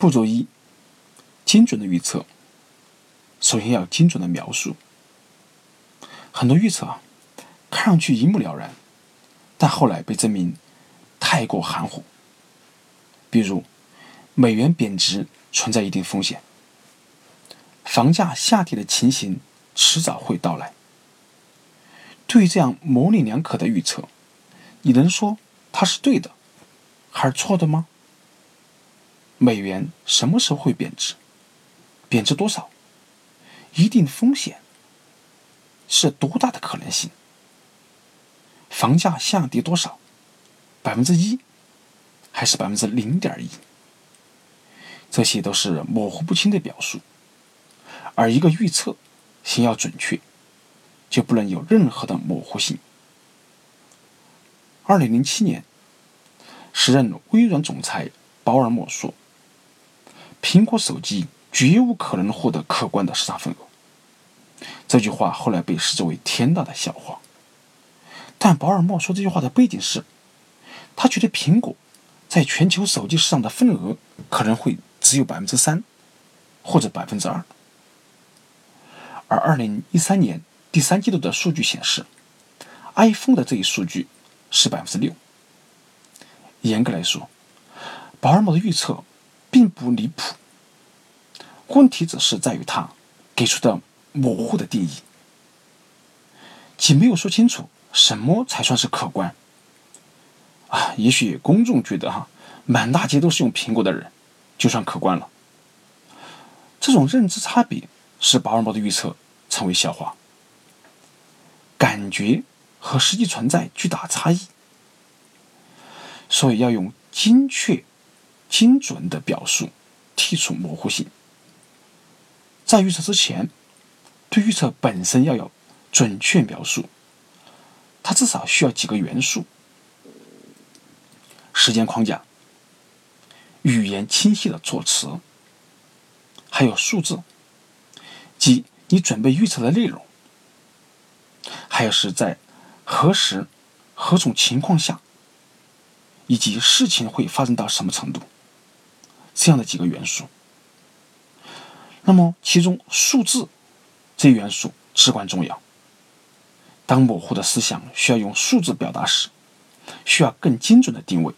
步骤一：精准的预测。首先要精准的描述。很多预测啊，看上去一目了然，但后来被证明太过含糊。比如，美元贬值存在一定风险，房价下跌的情形迟早会到来。对于这样模棱两可的预测，你能说它是对的，还是错的吗？美元什么时候会贬值？贬值多少？一定风险是多大的可能性？房价下跌多少？百分之一，还是百分之零点一？这些都是模糊不清的表述，而一个预测，先要准确。就不能有任何的模糊性。二零零七年，时任微软总裁鲍尔默说：“苹果手机绝无可能获得可观的市场份额。”这句话后来被视之为天大的笑话。但鲍尔默说这句话的背景是，他觉得苹果在全球手机市场的份额可能会只有百分之三，或者百分之二。而二零一三年。第三季度的数据显示，iPhone 的这一数据是百分之六。严格来说，保尔默的预测并不离谱，问题只是在于他给出的模糊的定义，既没有说清楚什么才算是可观。啊，也许公众觉得哈，满大街都是用苹果的人，就算可观了。这种认知差别使保尔默的预测成为笑话。感觉和实际存在巨大差异，所以要用精确、精准的表述，剔除模糊性。在预测之前，对预测本身要有准确描述。它至少需要几个元素：时间框架、语言清晰的措辞，还有数字，即你准备预测的内容。还有是在何时、何种情况下，以及事情会发生到什么程度，这样的几个元素。那么，其中数字这一元素至关重要。当模糊的思想需要用数字表达时，需要更精准的定位。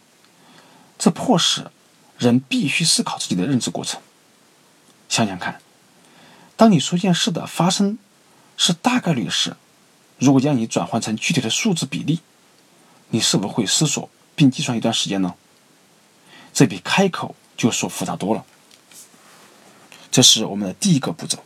这迫使人必须思考自己的认知过程。想想看，当你说件事的发生是大概率时。如果将你转换成具体的数字比例，你是否会思索并计算一段时间呢？这比开口就说复杂多了。这是我们的第一个步骤。